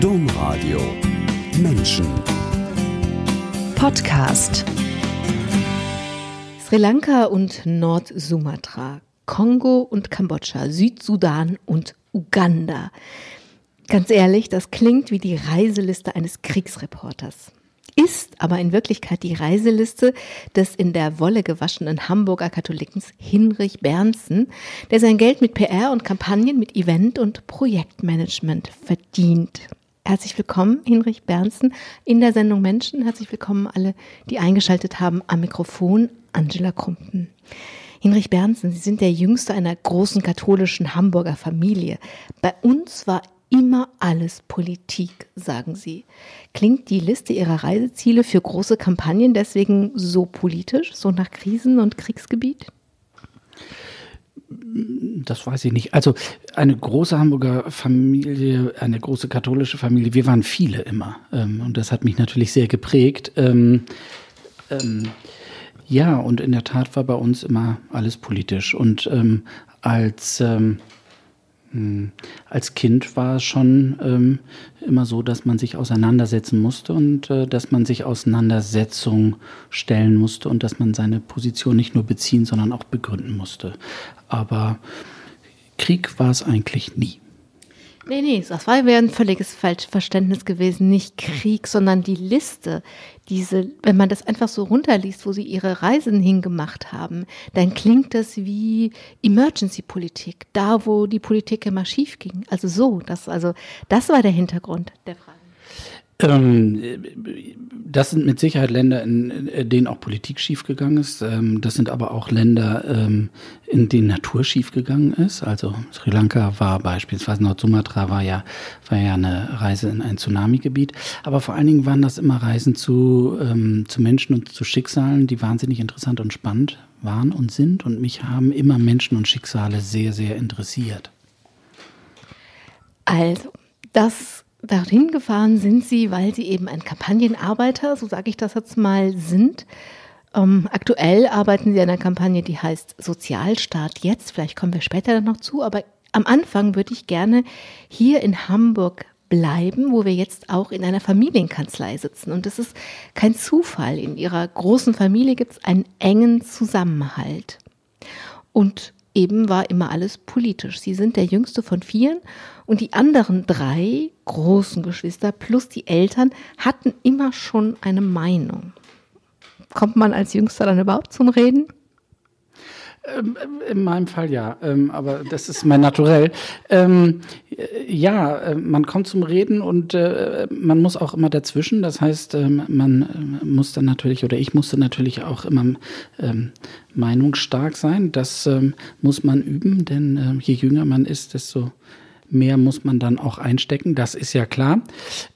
Domradio Menschen Podcast Sri Lanka und Nord-Sumatra, Kongo und Kambodscha, Südsudan und Uganda. Ganz ehrlich, das klingt wie die Reiseliste eines Kriegsreporters ist aber in Wirklichkeit die Reiseliste des in der Wolle gewaschenen Hamburger Katholikens Hinrich Bernsen, der sein Geld mit PR und Kampagnen, mit Event- und Projektmanagement verdient. Herzlich willkommen, Hinrich Bernsen, in der Sendung Menschen. Herzlich willkommen alle, die eingeschaltet haben am Mikrofon, Angela Krumpen. Hinrich Bernsen, Sie sind der jüngste einer großen katholischen Hamburger Familie. Bei uns war immer alles Politik, sagen Sie. Klingt die Liste Ihrer Reiseziele für große Kampagnen deswegen so politisch, so nach Krisen- und Kriegsgebiet? Das weiß ich nicht. Also eine große Hamburger Familie, eine große katholische Familie, wir waren viele immer. Ähm, und das hat mich natürlich sehr geprägt. Ähm, ähm, ja, und in der Tat war bei uns immer alles politisch. Und ähm, als ähm, hm. Als Kind war es schon ähm, immer so, dass man sich auseinandersetzen musste und äh, dass man sich Auseinandersetzung stellen musste und dass man seine Position nicht nur beziehen, sondern auch begründen musste. Aber Krieg war es eigentlich nie. Nee, nee, das war ein völliges Falschverständnis gewesen. Nicht Krieg, sondern die Liste. Diese, wenn man das einfach so runterliest, wo sie ihre Reisen hingemacht haben, dann klingt das wie Emergency-Politik. Da, wo die Politik immer schief ging. Also so, das, also, das war der Hintergrund der Frage. Ähm, das sind mit Sicherheit Länder, in, denen auch Politik schiefgegangen ist. Ähm, das sind aber auch Länder, ähm, in denen Natur schiefgegangen ist. Also Sri Lanka war beispielsweise, Nord-Sumatra war ja, war ja eine Reise in ein Tsunami-Gebiet. Aber vor allen Dingen waren das immer Reisen zu, zu Menschen und zu Schicksalen, die wahnsinnig interessant und spannend waren und sind. Und mich haben immer Menschen und Schicksale sehr, sehr interessiert. Also, das Dahin gefahren sind sie, weil sie eben ein Kampagnenarbeiter, so sage ich das jetzt mal, sind. Ähm, aktuell arbeiten sie an einer Kampagne, die heißt Sozialstaat jetzt. Vielleicht kommen wir später noch zu, aber am Anfang würde ich gerne hier in Hamburg bleiben, wo wir jetzt auch in einer Familienkanzlei sitzen. Und das ist kein Zufall. In ihrer großen Familie gibt es einen engen Zusammenhalt. Und eben war immer alles politisch. Sie sind der jüngste von vieren und die anderen drei großen Geschwister plus die Eltern hatten immer schon eine Meinung. Kommt man als Jüngster dann überhaupt zum Reden? Ähm, in meinem Fall ja, ähm, aber das ist mein Naturell. Ähm, ja, äh, man kommt zum Reden und äh, man muss auch immer dazwischen. Das heißt, man äh, muss dann natürlich oder ich musste natürlich auch immer meinungsstark sein. Das muss man üben, denn je jünger man ist, desto mehr muss man dann auch einstecken, das ist ja klar.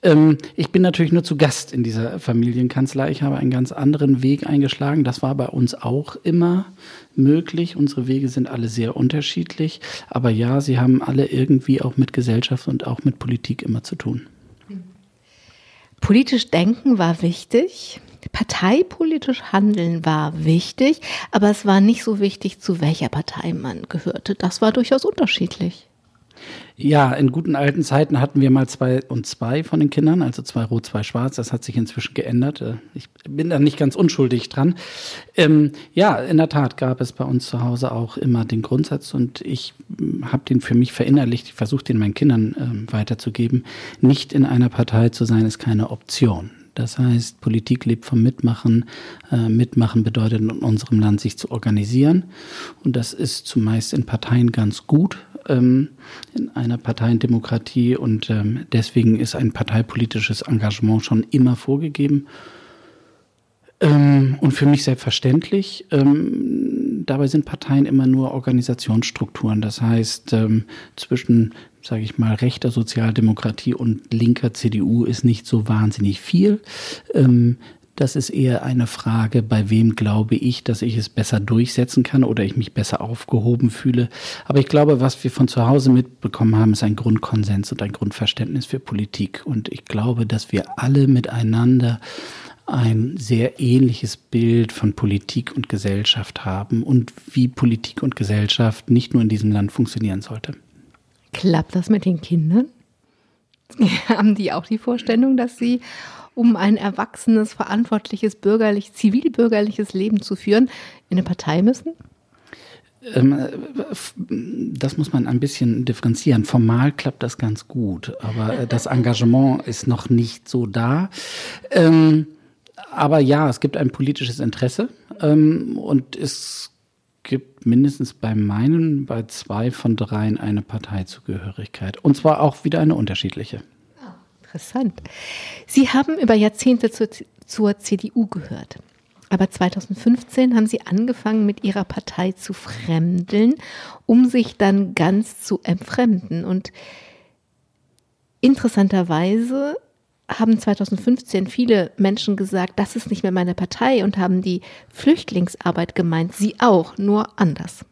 Ähm, ich bin natürlich nur zu Gast in dieser Familienkanzlei. Ich habe einen ganz anderen Weg eingeschlagen. Das war bei uns auch immer möglich. Unsere Wege sind alle sehr unterschiedlich. Aber ja, sie haben alle irgendwie auch mit Gesellschaft und auch mit Politik immer zu tun. Politisch denken war wichtig. Parteipolitisch handeln war wichtig, aber es war nicht so wichtig, zu welcher Partei man gehörte. Das war durchaus unterschiedlich. Ja, in guten alten Zeiten hatten wir mal zwei und zwei von den Kindern, also zwei rot, zwei schwarz. Das hat sich inzwischen geändert. Äh, ich bin da nicht ganz unschuldig dran. Ähm, ja, in der Tat gab es bei uns zu Hause auch immer den Grundsatz und ich hm, habe den für mich verinnerlicht. Ich versuche den meinen Kindern ähm, weiterzugeben. Nicht in einer Partei zu sein, ist keine Option. Das heißt, Politik lebt vom Mitmachen. Äh, Mitmachen bedeutet in unserem Land sich zu organisieren. Und das ist zumeist in Parteien ganz gut, ähm, in einer Parteiendemokratie. Und ähm, deswegen ist ein parteipolitisches Engagement schon immer vorgegeben. Ähm, und für mich selbstverständlich. Ähm, dabei sind Parteien immer nur Organisationsstrukturen. Das heißt, ähm, zwischen sage ich mal, rechter Sozialdemokratie und linker CDU ist nicht so wahnsinnig viel. Ähm, das ist eher eine Frage, bei wem glaube ich, dass ich es besser durchsetzen kann oder ich mich besser aufgehoben fühle. Aber ich glaube, was wir von zu Hause mitbekommen haben, ist ein Grundkonsens und ein Grundverständnis für Politik. Und ich glaube, dass wir alle miteinander ein sehr ähnliches Bild von Politik und Gesellschaft haben und wie Politik und Gesellschaft nicht nur in diesem Land funktionieren sollte. Klappt das mit den Kindern? Haben die auch die Vorstellung, dass sie, um ein erwachsenes, verantwortliches, bürgerlich, zivilbürgerliches Leben zu führen, in eine Partei müssen? Ähm, das muss man ein bisschen differenzieren. Formal klappt das ganz gut, aber das Engagement ist noch nicht so da. Ähm, aber ja, es gibt ein politisches Interesse ähm, und es gibt mindestens bei meinen, bei zwei von dreien eine Parteizugehörigkeit. Und zwar auch wieder eine unterschiedliche. Interessant. Sie haben über Jahrzehnte zur, zur CDU gehört. Aber 2015 haben sie angefangen, mit ihrer Partei zu fremdeln, um sich dann ganz zu entfremden. Und interessanterweise haben 2015 viele Menschen gesagt, das ist nicht mehr meine Partei und haben die Flüchtlingsarbeit gemeint. Sie auch, nur anders.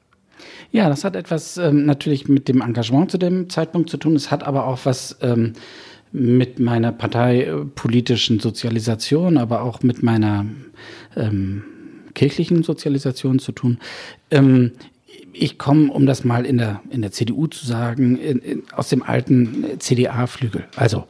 Ja, das hat etwas ähm, natürlich mit dem Engagement zu dem Zeitpunkt zu tun. Es hat aber auch was ähm, mit meiner parteipolitischen Sozialisation, aber auch mit meiner ähm, kirchlichen Sozialisation zu tun. Ähm, ich komme, um das mal in der, in der CDU zu sagen, in, in, aus dem alten CDA-Flügel. Also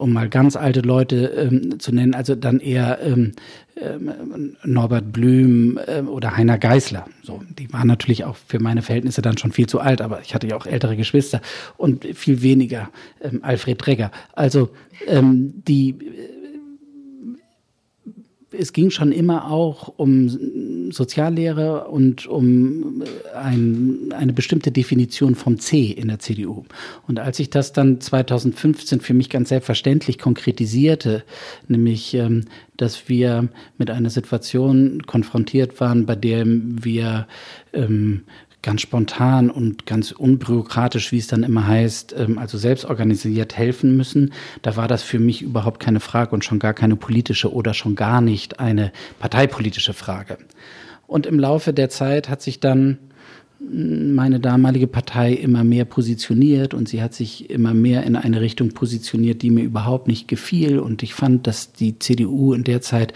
um mal ganz alte Leute ähm, zu nennen, also dann eher ähm, ähm, Norbert Blüm äh, oder Heiner Geißler. So, die waren natürlich auch für meine Verhältnisse dann schon viel zu alt, aber ich hatte ja auch ältere Geschwister und viel weniger ähm, Alfred Träger. Also ähm, die es ging schon immer auch um Soziallehre und um ein, eine bestimmte Definition vom C in der CDU. Und als ich das dann 2015 für mich ganz selbstverständlich konkretisierte, nämlich, ähm, dass wir mit einer Situation konfrontiert waren, bei der wir ähm, ganz spontan und ganz unbürokratisch, wie es dann immer heißt, ähm, also selbst organisiert helfen müssen. Da war das für mich überhaupt keine Frage und schon gar keine politische oder schon gar nicht eine parteipolitische Frage. Und im Laufe der Zeit hat sich dann meine damalige Partei immer mehr positioniert und sie hat sich immer mehr in eine Richtung positioniert, die mir überhaupt nicht gefiel. Und ich fand, dass die CDU in der Zeit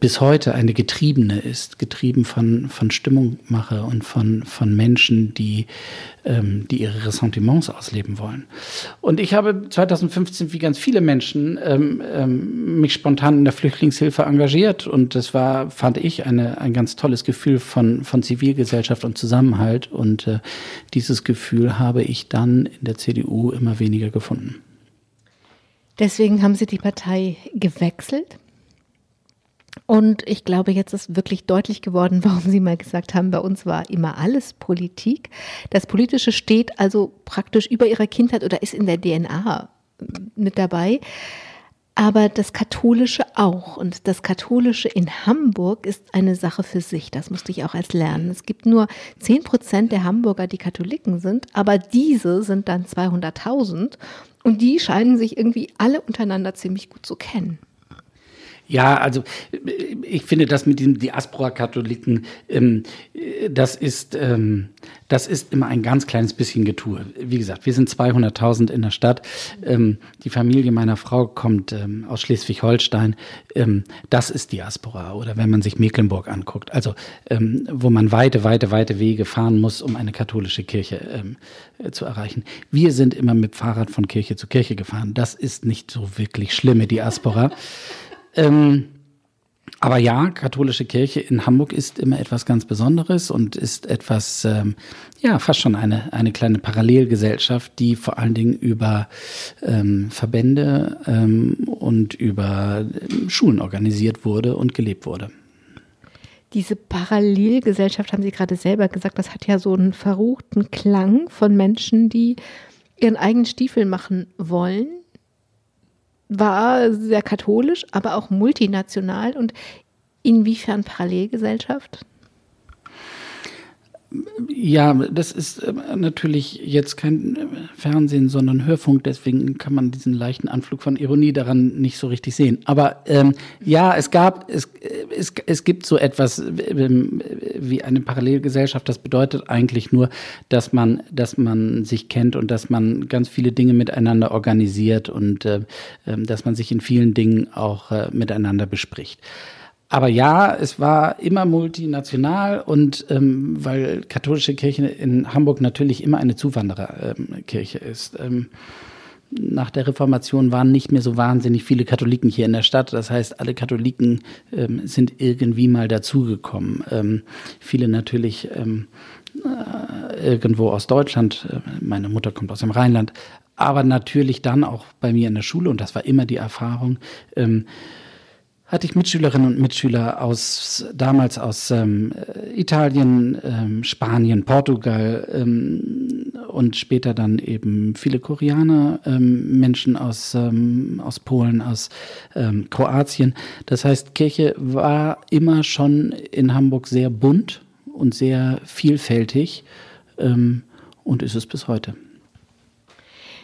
bis heute eine Getriebene ist, getrieben von, von Stimmungmache und von, von Menschen, die, ähm, die ihre Ressentiments ausleben wollen. Und ich habe 2015, wie ganz viele Menschen, ähm, ähm, mich spontan in der Flüchtlingshilfe engagiert und das war, fand ich, eine, ein ganz tolles Gefühl von, von Zivilgesellschaft und Zusammenhalt und äh, dieses Gefühl habe ich dann in der CDU immer weniger gefunden. Deswegen haben Sie die Partei gewechselt? Und ich glaube, jetzt ist wirklich deutlich geworden, warum Sie mal gesagt haben, bei uns war immer alles Politik. Das Politische steht also praktisch über Ihrer Kindheit oder ist in der DNA mit dabei. Aber das Katholische auch. Und das Katholische in Hamburg ist eine Sache für sich. Das musste ich auch erst lernen. Es gibt nur 10 Prozent der Hamburger, die Katholiken sind. Aber diese sind dann 200.000. Und die scheinen sich irgendwie alle untereinander ziemlich gut zu kennen. Ja, also ich finde das mit den Diaspora-Katholiken, ähm, das ist ähm, das ist immer ein ganz kleines bisschen Getue. Wie gesagt, wir sind 200.000 in der Stadt. Ähm, die Familie meiner Frau kommt ähm, aus Schleswig-Holstein. Ähm, das ist Diaspora. Oder wenn man sich Mecklenburg anguckt, also ähm, wo man weite, weite, weite Wege fahren muss, um eine katholische Kirche zu erreichen. Wir sind immer mit Fahrrad von Kirche zu Kirche gefahren. Das ist nicht so wirklich schlimme Diaspora. Ähm, aber ja, katholische Kirche in Hamburg ist immer etwas ganz Besonderes und ist etwas, ähm, ja, fast schon eine, eine kleine Parallelgesellschaft, die vor allen Dingen über ähm, Verbände ähm, und über ähm, Schulen organisiert wurde und gelebt wurde. Diese Parallelgesellschaft, haben Sie gerade selber gesagt, das hat ja so einen verruchten Klang von Menschen, die ihren eigenen Stiefel machen wollen war sehr katholisch, aber auch multinational und inwiefern Parallelgesellschaft? Ja, das ist äh, natürlich jetzt kein äh, Fernsehen, sondern Hörfunk, deswegen kann man diesen leichten Anflug von Ironie daran nicht so richtig sehen. Aber ähm, ja, es gab, es, äh, es, es gibt so etwas ähm, wie eine Parallelgesellschaft. Das bedeutet eigentlich nur, dass man, dass man sich kennt und dass man ganz viele Dinge miteinander organisiert und äh, ähm, dass man sich in vielen Dingen auch äh, miteinander bespricht. Aber ja, es war immer multinational und ähm, weil katholische Kirche in Hamburg natürlich immer eine Zuwandererkirche ähm, ist. Ähm, nach der Reformation waren nicht mehr so wahnsinnig viele Katholiken hier in der Stadt. Das heißt, alle Katholiken ähm, sind irgendwie mal dazugekommen. Ähm, viele natürlich ähm, äh, irgendwo aus Deutschland. Äh, meine Mutter kommt aus dem Rheinland. Aber natürlich dann auch bei mir in der Schule, und das war immer die Erfahrung, ähm, hatte ich Mitschülerinnen und Mitschüler aus damals aus ähm, Italien, ähm, Spanien, Portugal ähm, und später dann eben viele Koreaner, ähm, Menschen aus, ähm, aus Polen, aus ähm, Kroatien. Das heißt, Kirche war immer schon in Hamburg sehr bunt und sehr vielfältig und ist es bis heute.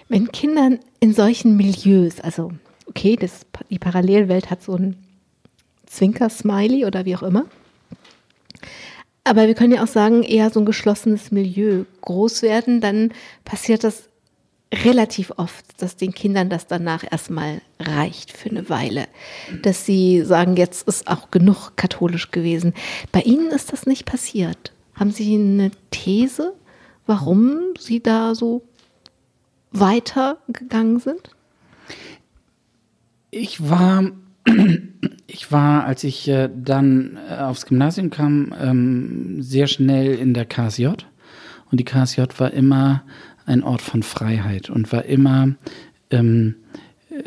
Wenn Kinder in solchen Milieus, also okay, das, die Parallelwelt hat so ein Zwinker-Smiley oder wie auch immer. Aber wir können ja auch sagen, eher so ein geschlossenes Milieu groß werden, dann passiert das relativ oft, dass den Kindern das danach erstmal reicht für eine Weile. Dass sie sagen, jetzt ist auch genug katholisch gewesen. Bei Ihnen ist das nicht passiert. Haben Sie eine These, warum Sie da so weitergegangen sind? Ich war ich war, als ich äh, dann äh, aufs Gymnasium kam, ähm, sehr schnell in der KSJ. Und die KSJ war immer ein Ort von Freiheit und war immer ähm,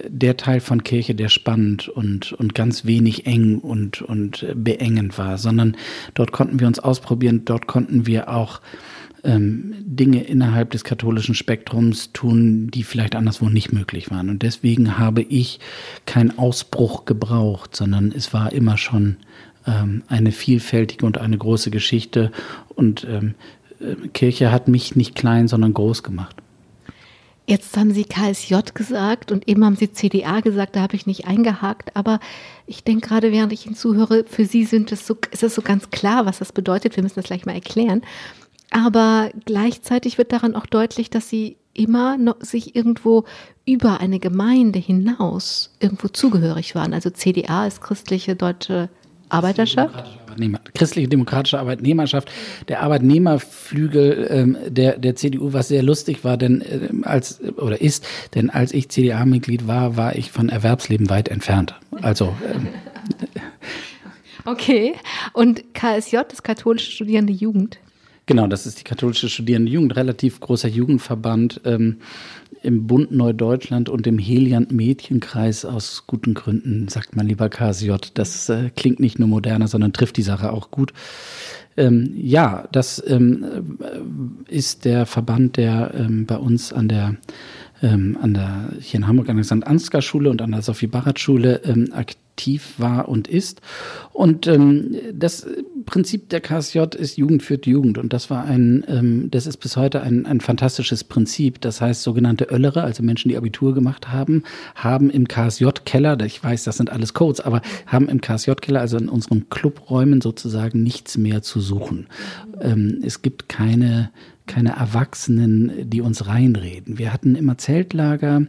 der Teil von Kirche, der spannend und, und ganz wenig eng und, und beengend war, sondern dort konnten wir uns ausprobieren, dort konnten wir auch ähm, Dinge innerhalb des katholischen Spektrums tun, die vielleicht anderswo nicht möglich waren. Und deswegen habe ich keinen Ausbruch gebraucht, sondern es war immer schon ähm, eine vielfältige und eine große Geschichte. Und ähm, äh, Kirche hat mich nicht klein, sondern groß gemacht. Jetzt haben Sie KSJ gesagt und eben haben Sie CDA gesagt, da habe ich nicht eingehakt, aber ich denke gerade, während ich Ihnen zuhöre, für Sie sind es so, ist es so ganz klar, was das bedeutet. Wir müssen das gleich mal erklären. Aber gleichzeitig wird daran auch deutlich, dass sie immer noch sich irgendwo über eine Gemeinde hinaus irgendwo zugehörig waren. Also CDA ist christliche deutsche Arbeiterschaft. Christliche Demokratische Arbeitnehmerschaft. Der Arbeitnehmerflügel ähm, der, der CDU, was sehr lustig war, denn äh, als oder ist, denn als ich CDA-Mitglied war, war ich von Erwerbsleben weit entfernt. Also ähm, Okay. Und KSJ, das katholische Studierende Jugend. Genau, das ist die katholische Studierende Jugend, relativ großer Jugendverband ähm, im Bund Neudeutschland und im Heliant Mädchenkreis aus guten Gründen, sagt man lieber KSJ. Das äh, klingt nicht nur moderner, sondern trifft die Sache auch gut. Ähm, ja, das ähm, äh, ist der Verband, der ähm, bei uns an der ähm, an der hier in Hamburg an der St. Ansgar Schule und an der Sophie Barrett Schule ähm, aktiv aktiv war und ist. Und ähm, das Prinzip der KSJ ist Jugend führt Jugend. Und das war ein, ähm, das ist bis heute ein, ein fantastisches Prinzip. Das heißt, sogenannte Öllere, also Menschen, die Abitur gemacht haben, haben im KSJ-Keller, ich weiß, das sind alles Codes, aber haben im KSJ-Keller, also in unseren Clubräumen sozusagen nichts mehr zu suchen. Ähm, es gibt keine keine Erwachsenen, die uns reinreden. Wir hatten immer Zeltlager,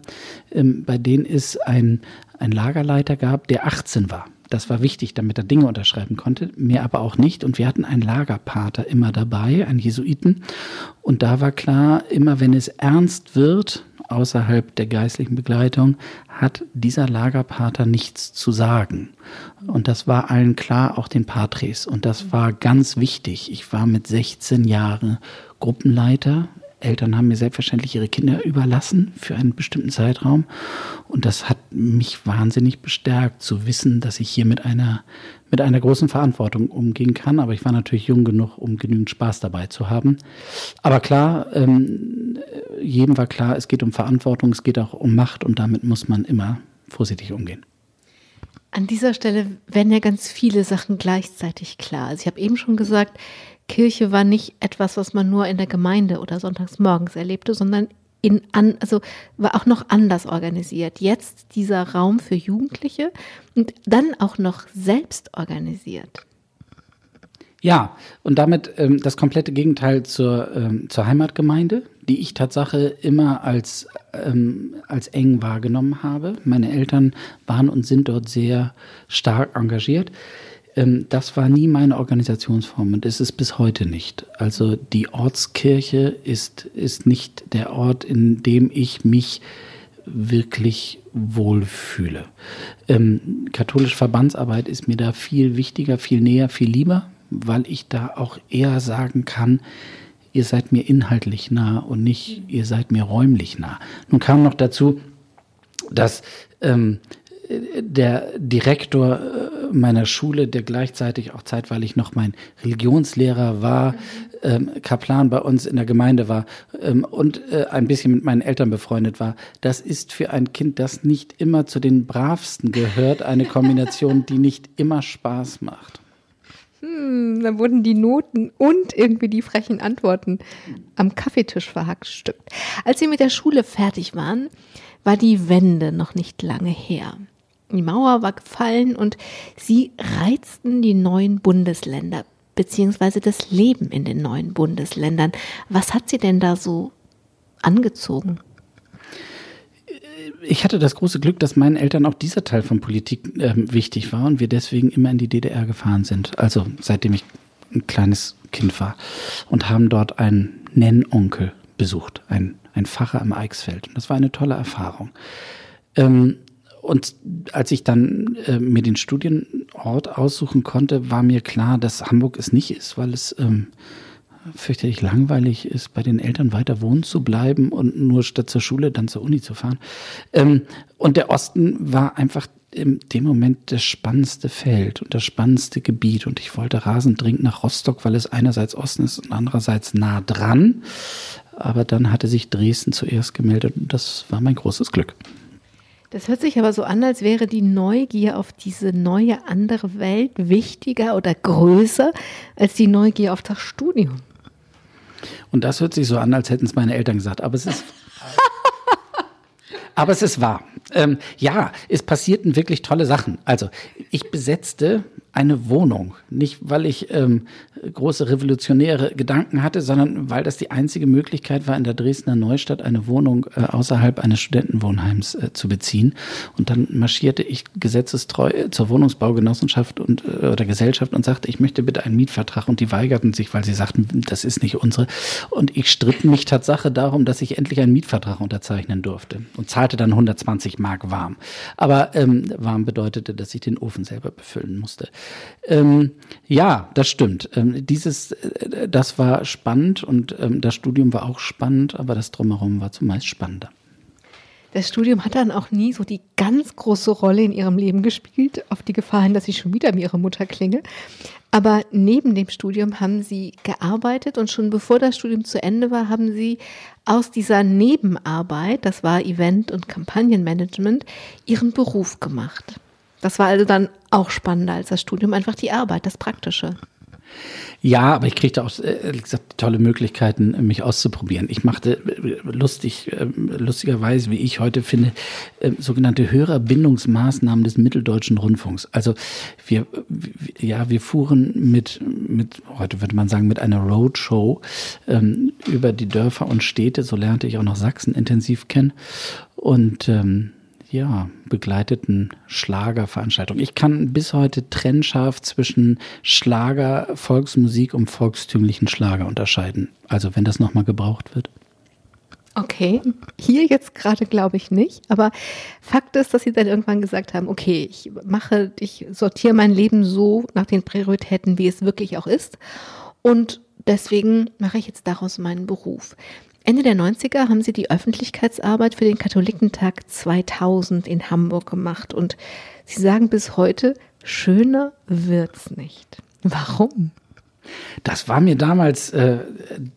ähm, bei denen es ein, ein Lagerleiter gab, der 18 war. Das war wichtig, damit er Dinge unterschreiben konnte, mehr aber auch nicht. Und wir hatten einen Lagerpater immer dabei, einen Jesuiten. Und da war klar, immer wenn es ernst wird, außerhalb der geistlichen Begleitung, hat dieser Lagerpater nichts zu sagen. Und das war allen klar, auch den Patres. Und das war ganz wichtig. Ich war mit 16 Jahren Gruppenleiter Eltern haben mir selbstverständlich ihre Kinder überlassen für einen bestimmten Zeitraum. Und das hat mich wahnsinnig bestärkt, zu wissen, dass ich hier mit einer, mit einer großen Verantwortung umgehen kann. Aber ich war natürlich jung genug, um genügend Spaß dabei zu haben. Aber klar, ähm, jedem war klar, es geht um Verantwortung, es geht auch um Macht und damit muss man immer vorsichtig umgehen. An dieser Stelle werden ja ganz viele Sachen gleichzeitig klar. Also ich habe eben schon gesagt, Kirche war nicht etwas, was man nur in der Gemeinde oder sonntags morgens erlebte, sondern in an, also war auch noch anders organisiert. Jetzt dieser Raum für Jugendliche und dann auch noch selbst organisiert. Ja, und damit ähm, das komplette Gegenteil zur, ähm, zur Heimatgemeinde, die ich Tatsache immer als, ähm, als eng wahrgenommen habe. Meine Eltern waren und sind dort sehr stark engagiert. Ähm, das war nie meine Organisationsform und ist es bis heute nicht. Also die Ortskirche ist, ist nicht der Ort, in dem ich mich wirklich wohlfühle. Ähm, katholische Verbandsarbeit ist mir da viel wichtiger, viel näher, viel lieber, weil ich da auch eher sagen kann, ihr seid mir inhaltlich nah und nicht, ihr seid mir räumlich nah. Nun kam noch dazu, dass ähm, der Direktor äh, meiner Schule, der gleichzeitig auch zeitweilig noch mein Religionslehrer war, ähm, Kaplan bei uns in der Gemeinde war ähm, und äh, ein bisschen mit meinen Eltern befreundet war. Das ist für ein Kind, das nicht immer zu den bravsten gehört, eine Kombination, die nicht immer Spaß macht. Hm, dann wurden die Noten und irgendwie die frechen Antworten am Kaffeetisch verhackstückt. Als sie mit der Schule fertig waren, war die Wende noch nicht lange her. Die Mauer war gefallen und sie reizten die neuen Bundesländer beziehungsweise das Leben in den neuen Bundesländern. Was hat sie denn da so angezogen? Ich hatte das große Glück, dass meinen Eltern auch dieser Teil von Politik äh, wichtig war und wir deswegen immer in die DDR gefahren sind. Also seitdem ich ein kleines Kind war und haben dort einen Nennonkel besucht, ein, ein Pfarrer im Eichsfeld. Das war eine tolle Erfahrung. Ähm, und als ich dann äh, mir den Studienort aussuchen konnte, war mir klar, dass Hamburg es nicht ist, weil es ähm, fürchterlich langweilig ist, bei den Eltern weiter wohnen zu bleiben und nur statt zur Schule dann zur Uni zu fahren. Ähm, und der Osten war einfach in dem Moment das spannendste Feld und das spannendste Gebiet. Und ich wollte rasend dringend nach Rostock, weil es einerseits Osten ist und andererseits nah dran. Aber dann hatte sich Dresden zuerst gemeldet und das war mein großes Glück. Das hört sich aber so an, als wäre die Neugier auf diese neue andere Welt wichtiger oder größer als die Neugier auf das Studium. Und das hört sich so an, als hätten es meine Eltern gesagt. Aber es ist. aber es ist wahr. Ähm, ja, es passierten wirklich tolle Sachen. Also, ich besetzte eine Wohnung. Nicht, weil ich ähm, große revolutionäre Gedanken hatte, sondern weil das die einzige Möglichkeit war, in der Dresdner Neustadt eine Wohnung äh, außerhalb eines Studentenwohnheims äh, zu beziehen. Und dann marschierte ich gesetzestreu äh, zur Wohnungsbaugenossenschaft und, äh, oder Gesellschaft und sagte, ich möchte bitte einen Mietvertrag. Und die weigerten sich, weil sie sagten, das ist nicht unsere. Und ich stritt mich Tatsache darum, dass ich endlich einen Mietvertrag unterzeichnen durfte und zahlte dann 120 Mark warm. Aber ähm, warm bedeutete, dass ich den Ofen selber befüllen musste. Ähm, ja, das stimmt. Ähm, dieses, äh, das war spannend und ähm, das Studium war auch spannend, aber das drumherum war zumeist spannender. Das Studium hat dann auch nie so die ganz große Rolle in ihrem Leben gespielt, auf die Gefahr hin, dass ich schon wieder wie ihre Mutter klinge. Aber neben dem Studium haben sie gearbeitet und schon bevor das Studium zu Ende war, haben sie aus dieser Nebenarbeit, das war Event- und Kampagnenmanagement, ihren Beruf gemacht. Das war also dann auch spannender als das Studium, einfach die Arbeit, das Praktische. Ja, aber ich kriegte auch äh, gesagt, tolle Möglichkeiten, mich auszuprobieren. Ich machte äh, lustig, äh, lustigerweise, wie ich heute finde, sogenannte Hörerbindungsmaßnahmen des Mitteldeutschen Rundfunks. Also wir, ja, wir fuhren mit, mit, heute würde man sagen, mit einer Roadshow ähm, über die Dörfer und Städte. So lernte ich auch noch Sachsen intensiv kennen. Und ähm, ja, begleiteten Schlagerveranstaltungen. Ich kann bis heute trennscharf zwischen Schlager, Volksmusik und volkstümlichen Schlager unterscheiden. Also wenn das nochmal gebraucht wird. Okay, hier jetzt gerade glaube ich nicht, aber Fakt ist, dass sie dann irgendwann gesagt haben, okay, ich mache, ich sortiere mein Leben so nach den Prioritäten, wie es wirklich auch ist und deswegen mache ich jetzt daraus meinen Beruf. Ende der 90er haben sie die Öffentlichkeitsarbeit für den Katholikentag 2000 in Hamburg gemacht und sie sagen bis heute, schöner wird's nicht. Warum? Das war mir damals, äh,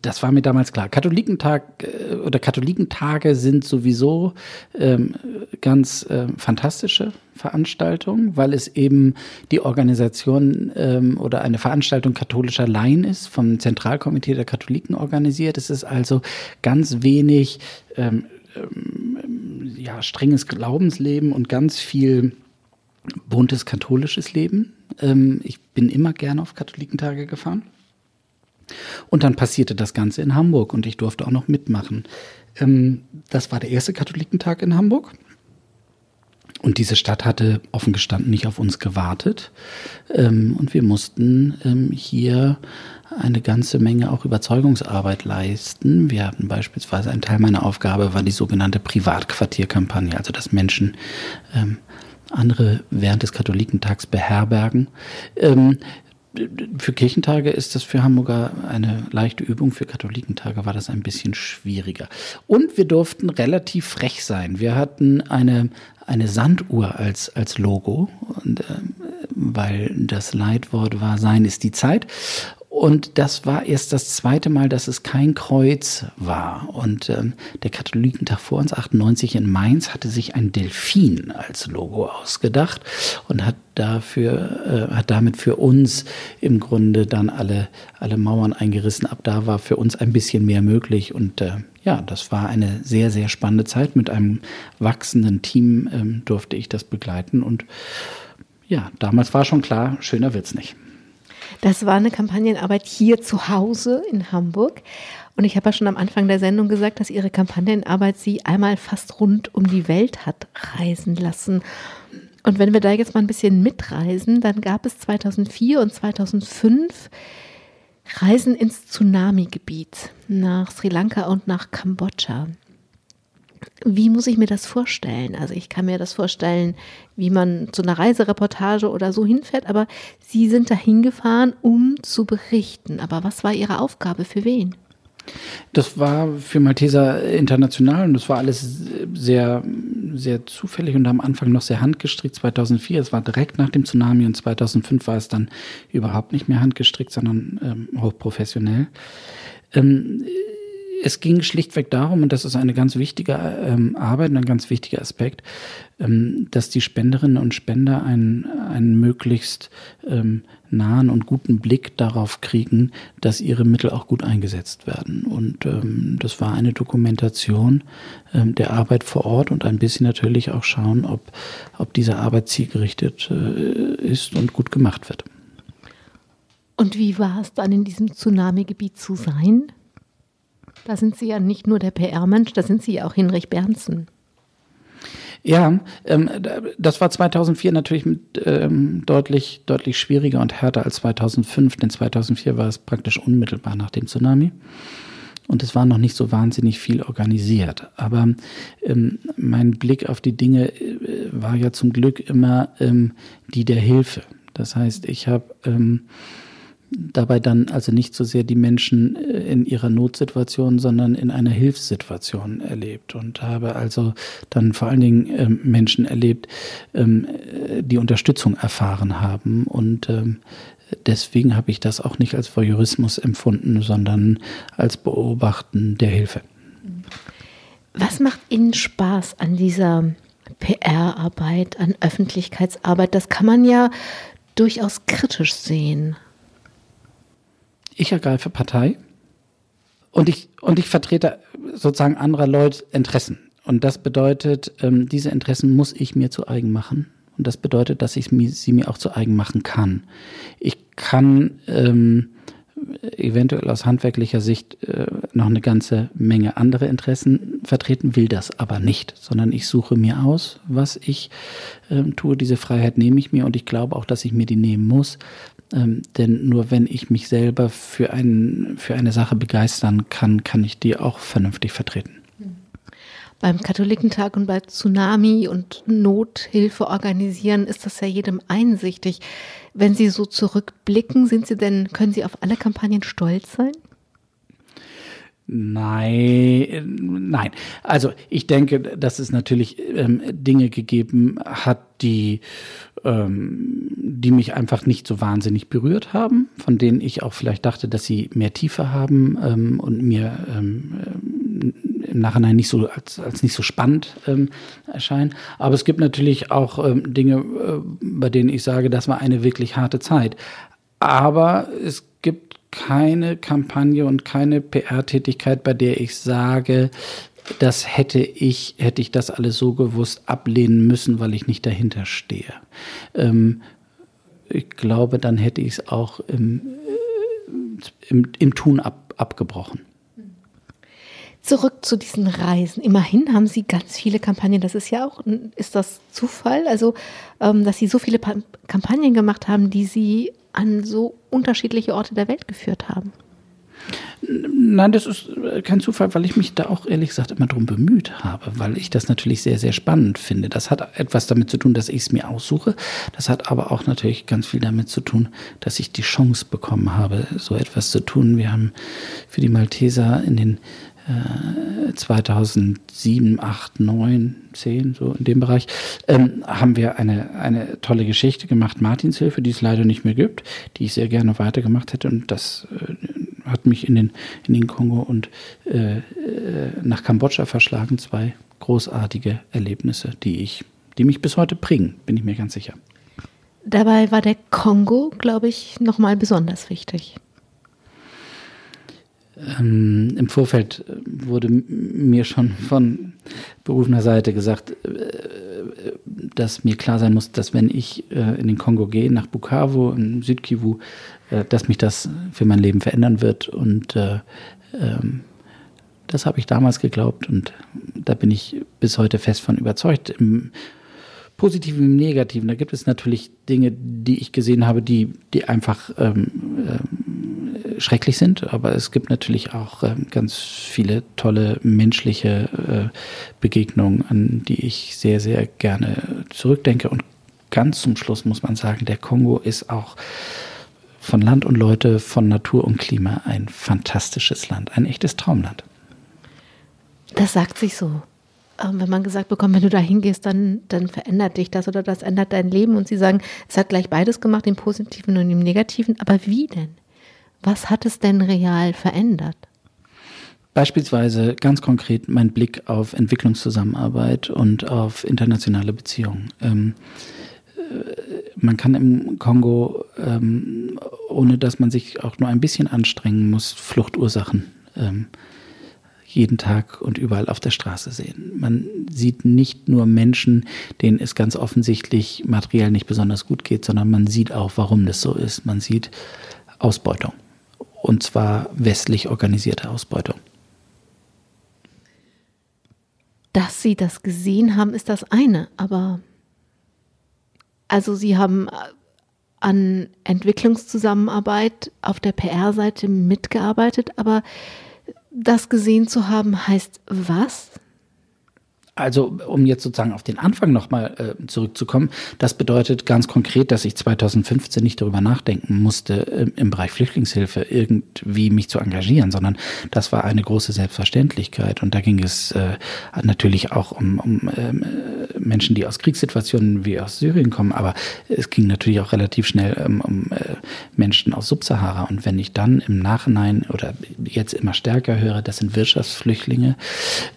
das war mir damals klar. Katholikentag äh, oder Katholikentage sind sowieso ähm, ganz äh, fantastische Veranstaltungen, weil es eben die Organisation ähm, oder eine Veranstaltung katholischer Laien ist, vom Zentralkomitee der Katholiken organisiert. Es ist also ganz wenig ähm, ähm ja, strenges Glaubensleben und ganz viel buntes katholisches Leben. Ähm, ich bin immer gerne auf Katholikentage gefahren. Und dann passierte das Ganze in Hamburg und ich durfte auch noch mitmachen. Ähm, das war der erste Katholikentag in Hamburg. Und diese Stadt hatte offen gestanden nicht auf uns gewartet. Ähm, und wir mussten ähm, hier eine ganze Menge auch Überzeugungsarbeit leisten. Wir hatten beispielsweise, ein Teil meiner Aufgabe war die sogenannte Privatquartierkampagne, also dass Menschen ähm, andere während des Katholikentags beherbergen. Ähm, für Kirchentage ist das für Hamburger eine leichte Übung. Für Katholikentage war das ein bisschen schwieriger. Und wir durften relativ frech sein. Wir hatten eine, eine Sanduhr als, als Logo, und, äh, weil das Leitwort war, sein ist die Zeit. Und das war erst das zweite Mal, dass es kein Kreuz war. Und ähm, der Katholikentag vor uns, 98 in Mainz, hatte sich ein Delfin als Logo ausgedacht und hat dafür, äh, hat damit für uns im Grunde dann alle, alle Mauern eingerissen. Ab da war für uns ein bisschen mehr möglich. Und äh, ja, das war eine sehr, sehr spannende Zeit. Mit einem wachsenden Team ähm, durfte ich das begleiten. Und ja, damals war schon klar, schöner wird's nicht. Das war eine Kampagnenarbeit hier zu Hause in Hamburg. Und ich habe ja schon am Anfang der Sendung gesagt, dass Ihre Kampagnenarbeit Sie einmal fast rund um die Welt hat reisen lassen. Und wenn wir da jetzt mal ein bisschen mitreisen, dann gab es 2004 und 2005 Reisen ins Tsunami-Gebiet nach Sri Lanka und nach Kambodscha. Wie muss ich mir das vorstellen? Also ich kann mir das vorstellen, wie man zu einer Reisereportage oder so hinfährt, aber Sie sind da hingefahren, um zu berichten. Aber was war Ihre Aufgabe? Für wen? Das war für Malteser international und das war alles sehr, sehr zufällig und am Anfang noch sehr handgestrickt. 2004, es war direkt nach dem Tsunami und 2005 war es dann überhaupt nicht mehr handgestrickt, sondern ähm, hochprofessionell. Ähm, es ging schlichtweg darum, und das ist eine ganz wichtige ähm, Arbeit und ein ganz wichtiger Aspekt, ähm, dass die Spenderinnen und Spender einen, einen möglichst ähm, nahen und guten Blick darauf kriegen, dass ihre Mittel auch gut eingesetzt werden. Und ähm, das war eine Dokumentation ähm, der Arbeit vor Ort und ein bisschen natürlich auch schauen, ob, ob diese Arbeit zielgerichtet äh, ist und gut gemacht wird. Und wie war es dann in diesem Tsunami-Gebiet zu sein? Da sind Sie ja nicht nur der PR-Mensch, da sind Sie ja auch Hinrich Bernsen. Ja, ähm, das war 2004 natürlich ähm, deutlich, deutlich schwieriger und härter als 2005, denn 2004 war es praktisch unmittelbar nach dem Tsunami. Und es war noch nicht so wahnsinnig viel organisiert. Aber ähm, mein Blick auf die Dinge äh, war ja zum Glück immer ähm, die der Hilfe. Das heißt, ich habe ähm, dabei dann also nicht so sehr die Menschen äh, in ihrer Notsituation, sondern in einer Hilfssituation erlebt und habe also dann vor allen Dingen ähm, Menschen erlebt, ähm, äh, die Unterstützung erfahren haben und ähm, deswegen habe ich das auch nicht als Voyeurismus empfunden, sondern als Beobachten der Hilfe. Was macht Ihnen Spaß an dieser PR-Arbeit, an Öffentlichkeitsarbeit? Das kann man ja durchaus kritisch sehen ich ergreife Partei und ich, und ich vertrete sozusagen anderer Leute Interessen. Und das bedeutet, ähm, diese Interessen muss ich mir zu eigen machen. Und das bedeutet, dass ich sie mir auch zu eigen machen kann. Ich kann ähm, eventuell aus handwerklicher Sicht äh, noch eine ganze Menge andere Interessen vertreten, will das aber nicht, sondern ich suche mir aus, was ich äh, tue. Diese Freiheit nehme ich mir und ich glaube auch, dass ich mir die nehmen muss, ähm, denn nur wenn ich mich selber für, ein, für eine Sache begeistern kann, kann ich die auch vernünftig vertreten. Beim Katholikentag und bei Tsunami und Nothilfe organisieren ist das ja jedem einsichtig. Wenn Sie so zurückblicken, sind Sie denn, können Sie auf alle Kampagnen stolz sein? Nein, nein. Also ich denke, dass es natürlich ähm, Dinge gegeben hat, die, ähm, die mich einfach nicht so wahnsinnig berührt haben, von denen ich auch vielleicht dachte, dass sie mehr Tiefe haben ähm, und mir ähm, im Nachhinein nicht so als, als nicht so spannend ähm, erscheinen. Aber es gibt natürlich auch ähm, Dinge, äh, bei denen ich sage, das war eine wirklich harte Zeit. Aber es gibt keine Kampagne und keine PR-Tätigkeit, bei der ich sage, das hätte ich, hätte ich das alles so gewusst ablehnen müssen, weil ich nicht dahinter stehe. Ähm, ich glaube, dann hätte ich es auch im, im, im Tun ab, abgebrochen. Zurück zu diesen Reisen. Immerhin haben Sie ganz viele Kampagnen. Das ist ja auch, ist das Zufall? Also, ähm, dass Sie so viele pa Kampagnen gemacht haben, die Sie an so unterschiedliche Orte der Welt geführt haben. Nein, das ist äh, kein Zufall, weil ich mich da auch ehrlich gesagt immer drum bemüht habe, weil ich das natürlich sehr, sehr spannend finde. Das hat etwas damit zu tun, dass ich es mir aussuche. Das hat aber auch natürlich ganz viel damit zu tun, dass ich die Chance bekommen habe, so etwas zu tun. Wir haben für die Malteser in den 2007, 8, 9, 10, so in dem Bereich, ähm, haben wir eine, eine tolle Geschichte gemacht, Martinshilfe, die es leider nicht mehr gibt, die ich sehr gerne weitergemacht hätte. Und das äh, hat mich in den, in den Kongo und äh, äh, nach Kambodscha verschlagen. Zwei großartige Erlebnisse, die ich, die mich bis heute prägen, bin ich mir ganz sicher. Dabei war der Kongo, glaube ich, nochmal besonders wichtig. Ähm, Im Vorfeld wurde mir schon von berufener Seite gesagt, äh, dass mir klar sein muss, dass wenn ich äh, in den Kongo gehe, nach Bukavu, in Südkivu, äh, dass mich das für mein Leben verändern wird. Und äh, ähm, das habe ich damals geglaubt und da bin ich bis heute fest von überzeugt. Im Positiven, im Negativen, da gibt es natürlich Dinge, die ich gesehen habe, die, die einfach ähm, äh, schrecklich sind, aber es gibt natürlich auch äh, ganz viele tolle menschliche äh, Begegnungen, an die ich sehr, sehr gerne zurückdenke. Und ganz zum Schluss muss man sagen, der Kongo ist auch von Land und Leute, von Natur und Klima ein fantastisches Land, ein echtes Traumland. Das sagt sich so. Ähm, wenn man gesagt bekommt, wenn du da hingehst, dann, dann verändert dich das oder das ändert dein Leben. Und sie sagen, es hat gleich beides gemacht, den Positiven und den Negativen. Aber wie denn? Was hat es denn real verändert? Beispielsweise ganz konkret mein Blick auf Entwicklungszusammenarbeit und auf internationale Beziehungen. Ähm, man kann im Kongo, ähm, ohne dass man sich auch nur ein bisschen anstrengen muss, Fluchtursachen ähm, jeden Tag und überall auf der Straße sehen. Man sieht nicht nur Menschen, denen es ganz offensichtlich materiell nicht besonders gut geht, sondern man sieht auch, warum das so ist. Man sieht Ausbeutung. Und zwar westlich organisierte Ausbeutung. Dass Sie das gesehen haben, ist das eine, aber also Sie haben äh, an Entwicklungszusammenarbeit auf der PR-Seite mitgearbeitet, aber das gesehen zu haben heißt was? Also, um jetzt sozusagen auf den Anfang nochmal äh, zurückzukommen, das bedeutet ganz konkret, dass ich 2015 nicht darüber nachdenken musste, äh, im Bereich Flüchtlingshilfe irgendwie mich zu engagieren, sondern das war eine große Selbstverständlichkeit. Und da ging es äh, natürlich auch um, um ähm, äh, Menschen, die aus Kriegssituationen wie aus Syrien kommen, aber es ging natürlich auch relativ schnell ähm, um äh, Menschen aus Subsahara. Und wenn ich dann im Nachhinein oder jetzt immer stärker höre, das sind Wirtschaftsflüchtlinge,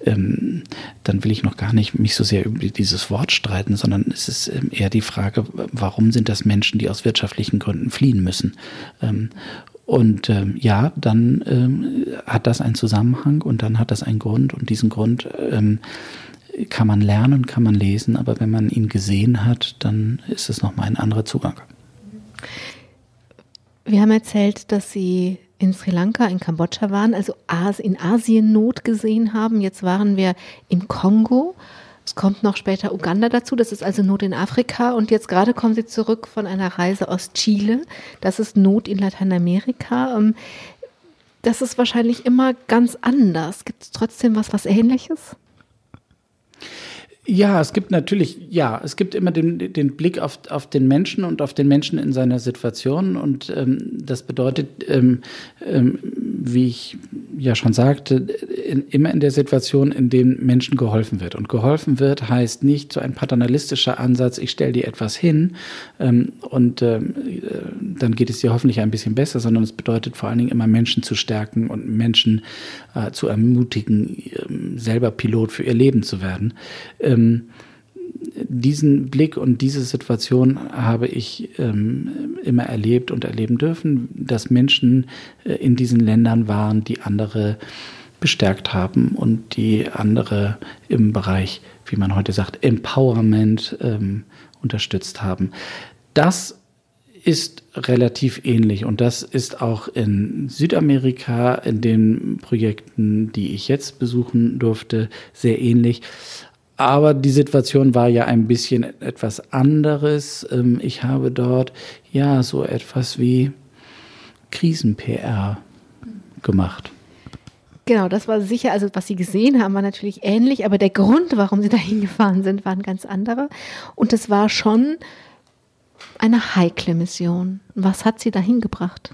ähm, dann will ich noch gar nicht mich so sehr über dieses Wort streiten, sondern es ist ähm, eher die Frage, warum sind das Menschen, die aus wirtschaftlichen Gründen fliehen müssen? Ähm, und ähm, ja, dann hat das einen Zusammenhang und dann hat das einen Grund und diesen Grund kann man lernen, kann man lesen, aber wenn man ihn gesehen hat, dann ist es nochmal ein anderer Zugang. Wir haben erzählt, dass Sie in Sri Lanka, in Kambodscha waren, also in Asien Not gesehen haben. Jetzt waren wir im Kongo. Es kommt noch später Uganda dazu. Das ist also Not in Afrika. Und jetzt gerade kommen Sie zurück von einer Reise aus Chile. Das ist Not in Lateinamerika. Ähm, das ist wahrscheinlich immer ganz anders. Gibt es trotzdem was, was Ähnliches? Ja, es gibt natürlich, ja, es gibt immer den, den Blick auf, auf den Menschen und auf den Menschen in seiner Situation. Und ähm, das bedeutet, ähm, ähm, wie ich ja schon sagte, in, immer in der Situation, in dem Menschen geholfen wird. Und geholfen wird heißt nicht so ein paternalistischer Ansatz, ich stelle dir etwas hin ähm, und ähm, äh, dann geht es dir hoffentlich ein bisschen besser, sondern es bedeutet vor allen Dingen immer Menschen zu stärken und Menschen äh, zu ermutigen, äh, selber Pilot für ihr Leben zu werden. Ähm, diesen Blick und diese Situation habe ich ähm, immer erlebt und erleben dürfen, dass Menschen äh, in diesen Ländern waren, die andere bestärkt haben und die andere im Bereich, wie man heute sagt, Empowerment ähm, unterstützt haben. Das ist relativ ähnlich und das ist auch in Südamerika in den Projekten, die ich jetzt besuchen durfte, sehr ähnlich. Aber die Situation war ja ein bisschen etwas anderes. Ähm, ich habe dort ja so etwas wie Krisen-PR gemacht. Genau, das war sicher, also was Sie gesehen haben, war natürlich ähnlich, aber der Grund, warum Sie dahin gefahren sind, war ein ganz anderer. Und es war schon eine heikle Mission. Was hat Sie dahin gebracht?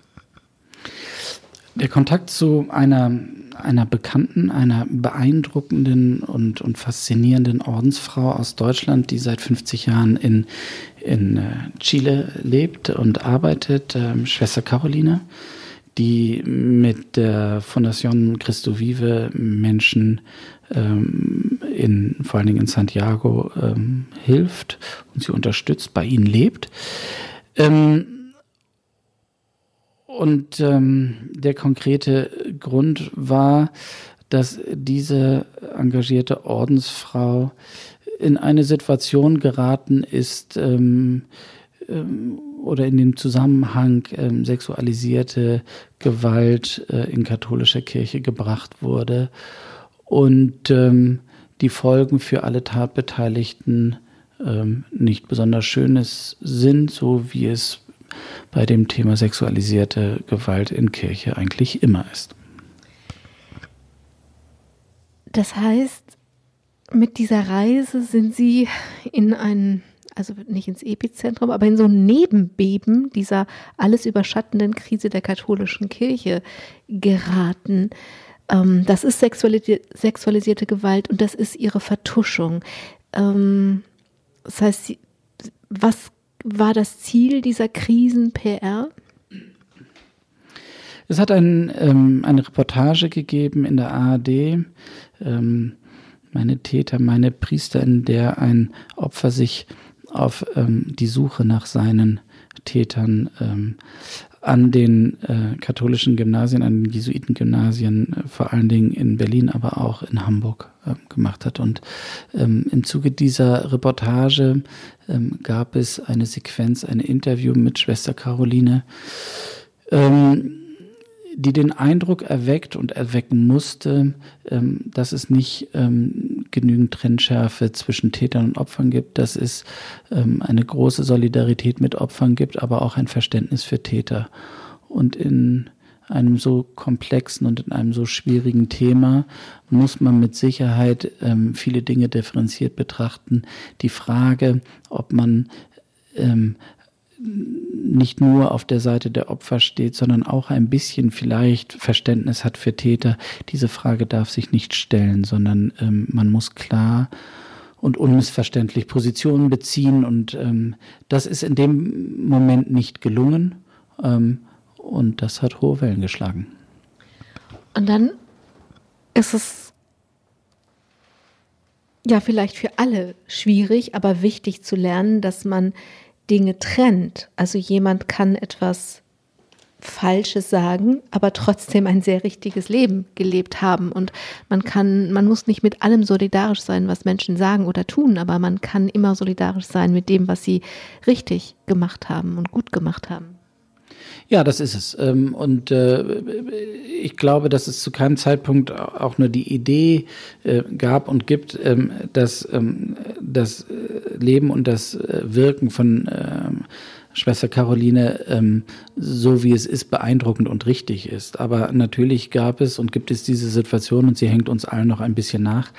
Der Kontakt zu einer, einer bekannten, einer beeindruckenden und, und faszinierenden Ordensfrau aus Deutschland, die seit 50 Jahren in, in äh, Chile lebt und arbeitet, äh, Schwester Caroline die mit der Fundación Cristo Vive Menschen ähm, in, vor allen Dingen in Santiago ähm, hilft und sie unterstützt, bei ihnen lebt. Ähm, und ähm, der konkrete Grund war, dass diese engagierte Ordensfrau in eine Situation geraten ist, ähm, ähm, oder in dem Zusammenhang ähm, sexualisierte Gewalt äh, in katholischer Kirche gebracht wurde. Und ähm, die Folgen für alle Tatbeteiligten ähm, nicht besonders schönes sind, so wie es bei dem Thema sexualisierte Gewalt in Kirche eigentlich immer ist. Das heißt, mit dieser Reise sind Sie in einen also nicht ins Epizentrum, aber in so ein Nebenbeben dieser alles überschattenden Krise der katholischen Kirche geraten. Ähm, das ist sexualisierte, sexualisierte, Gewalt und das ist ihre Vertuschung. Ähm, das heißt, was war das Ziel dieser Krisen-PR? Es hat ein, ähm, eine Reportage gegeben in der ARD. Ähm, meine Täter, meine Priester, in der ein Opfer sich auf ähm, die Suche nach seinen Tätern ähm, an den äh, katholischen Gymnasien, an den Jesuitengymnasien, äh, vor allen Dingen in Berlin, aber auch in Hamburg äh, gemacht hat. Und ähm, im Zuge dieser Reportage ähm, gab es eine Sequenz, ein Interview mit Schwester Caroline. Ähm, die den Eindruck erweckt und erwecken musste, ähm, dass es nicht ähm, genügend Trennschärfe zwischen Tätern und Opfern gibt, dass es ähm, eine große Solidarität mit Opfern gibt, aber auch ein Verständnis für Täter. Und in einem so komplexen und in einem so schwierigen Thema muss man mit Sicherheit ähm, viele Dinge differenziert betrachten. Die Frage, ob man ähm, nicht nur auf der Seite der Opfer steht, sondern auch ein bisschen vielleicht Verständnis hat für Täter. Diese Frage darf sich nicht stellen, sondern ähm, man muss klar und unmissverständlich Positionen beziehen und ähm, das ist in dem Moment nicht gelungen ähm, und das hat hohe Wellen geschlagen. Und dann ist es ja vielleicht für alle schwierig, aber wichtig zu lernen, dass man Dinge trennt. Also jemand kann etwas Falsches sagen, aber trotzdem ein sehr richtiges Leben gelebt haben. Und man kann, man muss nicht mit allem solidarisch sein, was Menschen sagen oder tun, aber man kann immer solidarisch sein mit dem, was sie richtig gemacht haben und gut gemacht haben. Ja, das ist es. Ähm, und äh, ich glaube, dass es zu keinem Zeitpunkt auch nur die Idee äh, gab und gibt, ähm, dass ähm, das äh, Leben und das Wirken von Schwester Caroline, so wie es ist, beeindruckend und richtig ist. Aber natürlich gab es und gibt es diese Situation und sie hängt uns allen noch ein bisschen nach,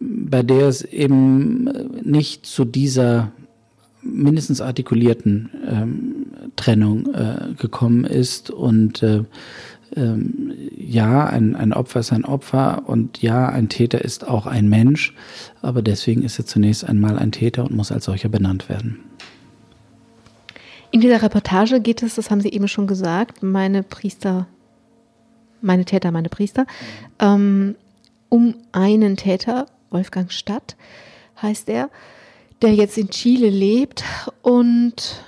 bei der es eben nicht zu dieser mindestens artikulierten ähm, Trennung äh, gekommen ist und äh, ähm, ja, ein, ein Opfer ist ein Opfer und ja, ein Täter ist auch ein Mensch, aber deswegen ist er zunächst einmal ein Täter und muss als solcher benannt werden. In dieser Reportage geht es, das haben Sie eben schon gesagt, meine Priester, meine Täter, meine Priester, ähm, um einen Täter, Wolfgang Stadt heißt er, der jetzt in Chile lebt und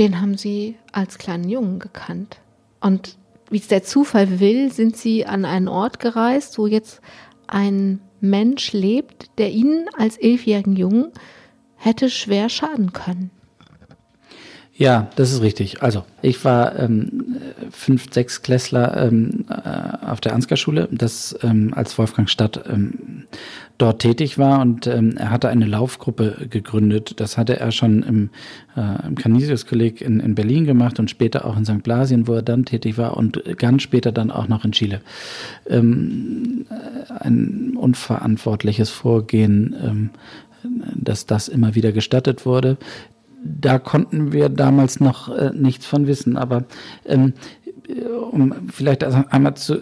den haben sie als kleinen Jungen gekannt. Und wie es der Zufall will, sind sie an einen Ort gereist, wo jetzt ein Mensch lebt, der ihnen als elfjährigen Jungen hätte schwer schaden können. Ja, das ist richtig. Also ich war ähm, fünf, sechs Klässler ähm, äh, auf der Ansgar-Schule, das ähm, als Wolfgang Stadt ähm, dort tätig war und ähm, er hatte eine Laufgruppe gegründet. Das hatte er schon im, äh, im Canisius-Kolleg in, in Berlin gemacht und später auch in St. Blasien, wo er dann tätig war und ganz später dann auch noch in Chile. Ähm, ein unverantwortliches Vorgehen, ähm, dass das immer wieder gestattet wurde da konnten wir damals noch äh, nichts von wissen. Aber ähm, äh, um vielleicht einmal zu,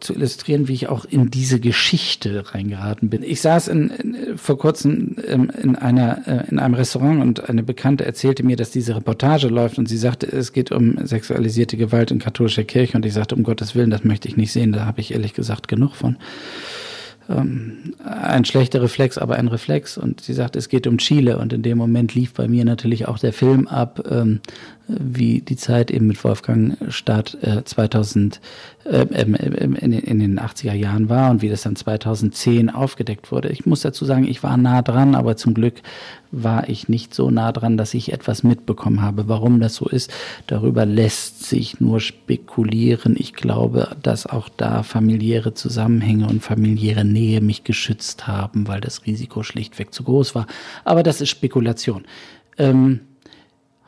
zu illustrieren, wie ich auch in diese Geschichte reingeraten bin. Ich saß in, in, vor kurzem ähm, in, einer, äh, in einem Restaurant und eine Bekannte erzählte mir, dass diese Reportage läuft und sie sagte, es geht um sexualisierte Gewalt in katholischer Kirche und ich sagte, um Gottes Willen, das möchte ich nicht sehen, da habe ich ehrlich gesagt genug von ähm, ein schlechter Reflex, aber ein Reflex. Und sie sagt, es geht um Chile. Und in dem Moment lief bei mir natürlich auch der Film ab, ähm, wie die Zeit eben mit Wolfgang Stadt äh, 2000 äh, in, in, den 80er Jahren war und wie das dann 2010 aufgedeckt wurde. Ich muss dazu sagen, ich war nah dran, aber zum Glück war ich nicht so nah dran, dass ich etwas mitbekommen habe. Warum das so ist, darüber lässt sich nur spekulieren. Ich glaube, dass auch da familiäre Zusammenhänge und familiäre Nähe mich geschützt haben, weil das Risiko schlichtweg zu groß war. Aber das ist Spekulation. Ähm,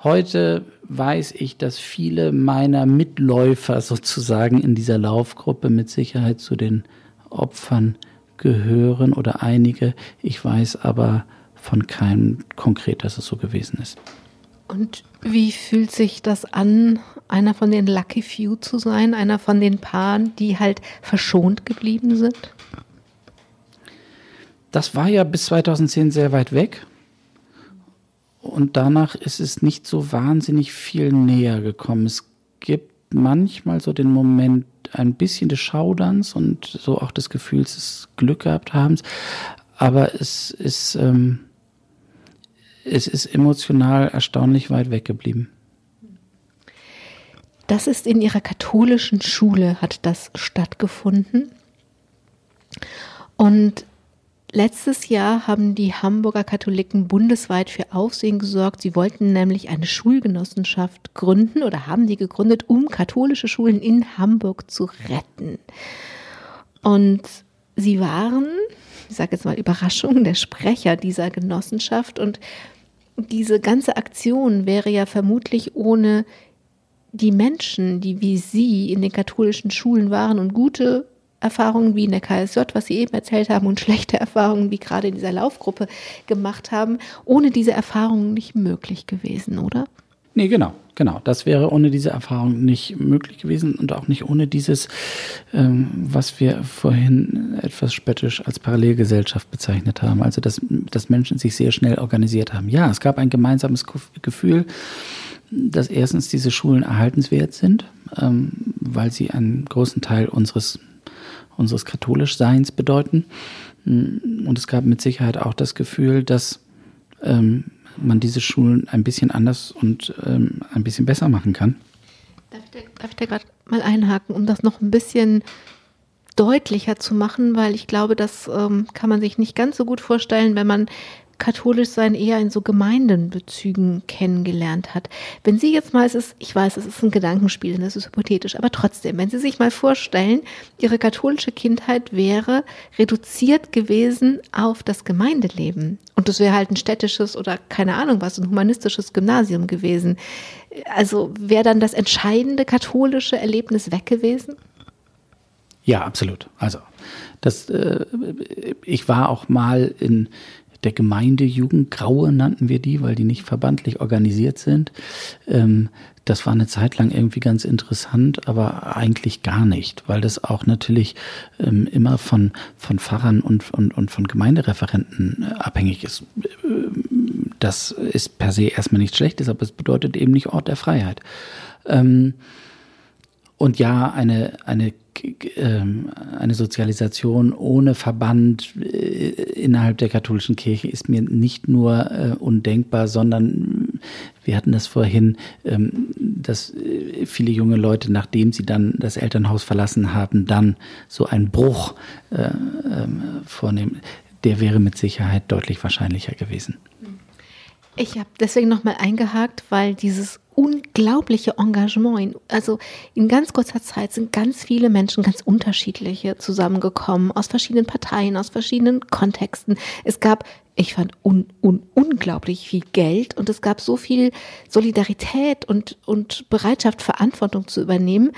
Heute weiß ich, dass viele meiner Mitläufer sozusagen in dieser Laufgruppe mit Sicherheit zu den Opfern gehören oder einige. Ich weiß aber von keinem konkret, dass es so gewesen ist. Und wie fühlt sich das an, einer von den Lucky Few zu sein, einer von den Paaren, die halt verschont geblieben sind? Das war ja bis 2010 sehr weit weg. Und danach ist es nicht so wahnsinnig viel näher gekommen. Es gibt manchmal so den Moment ein bisschen des Schauderns und so auch des Gefühls des Glück gehabt habens. Aber es ist, ähm, es ist emotional erstaunlich weit weggeblieben. Das ist in ihrer katholischen Schule, hat das stattgefunden. Und Letztes Jahr haben die Hamburger Katholiken bundesweit für Aufsehen gesorgt. Sie wollten nämlich eine Schulgenossenschaft gründen oder haben die gegründet, um katholische Schulen in Hamburg zu retten. Und sie waren, ich sage jetzt mal Überraschung, der Sprecher dieser Genossenschaft. Und diese ganze Aktion wäre ja vermutlich ohne die Menschen, die wie sie in den katholischen Schulen waren und gute Erfahrungen wie in der KSJ, was Sie eben erzählt haben, und schlechte Erfahrungen wie gerade in dieser Laufgruppe gemacht haben, ohne diese Erfahrungen nicht möglich gewesen, oder? Nee, genau, genau. Das wäre ohne diese Erfahrung nicht möglich gewesen und auch nicht ohne dieses, ähm, was wir vorhin etwas spöttisch als Parallelgesellschaft bezeichnet haben. Also, dass, dass Menschen sich sehr schnell organisiert haben. Ja, es gab ein gemeinsames Gefühl, dass erstens diese Schulen erhaltenswert sind, ähm, weil sie einen großen Teil unseres unseres Katholischseins bedeuten. Und es gab mit Sicherheit auch das Gefühl, dass ähm, man diese Schulen ein bisschen anders und ähm, ein bisschen besser machen kann. Darf ich da, da gerade mal einhaken, um das noch ein bisschen deutlicher zu machen, weil ich glaube, das ähm, kann man sich nicht ganz so gut vorstellen, wenn man katholisch sein eher in so Gemeindenbezügen kennengelernt hat. Wenn Sie jetzt mal, es ist, ich weiß, es ist ein Gedankenspiel, das ist hypothetisch, aber trotzdem, wenn Sie sich mal vorstellen, Ihre katholische Kindheit wäre reduziert gewesen auf das Gemeindeleben und das wäre halt ein städtisches oder keine Ahnung was, ein humanistisches Gymnasium gewesen. Also wäre dann das entscheidende katholische Erlebnis weg gewesen? Ja, absolut. Also das, äh, ich war auch mal in der Gemeindejugend, Graue nannten wir die, weil die nicht verbandlich organisiert sind. Ähm, das war eine Zeit lang irgendwie ganz interessant, aber eigentlich gar nicht, weil das auch natürlich ähm, immer von, von Pfarrern und, und, und von Gemeindereferenten äh, abhängig ist. Ähm, das ist per se erstmal nichts Schlechtes, aber es bedeutet eben nicht Ort der Freiheit. Ähm, und ja, eine, eine ähm, eine Sozialisation ohne Verband äh, innerhalb der katholischen Kirche ist mir nicht nur äh, undenkbar, sondern wir hatten das vorhin, ähm, dass äh, viele junge Leute, nachdem sie dann das Elternhaus verlassen haben, dann so einen Bruch ähm, vornehmen. Der wäre mit Sicherheit deutlich wahrscheinlicher gewesen. Ich habe deswegen nochmal eingehakt, weil dieses unglaubliche Engagement, also in ganz kurzer Zeit sind ganz viele Menschen, ganz unterschiedliche zusammengekommen, aus verschiedenen Parteien, aus verschiedenen Kontexten. Es gab, ich fand, un, un, unglaublich viel Geld und es gab so viel Solidarität und, und Bereitschaft, Verantwortung zu übernehmen,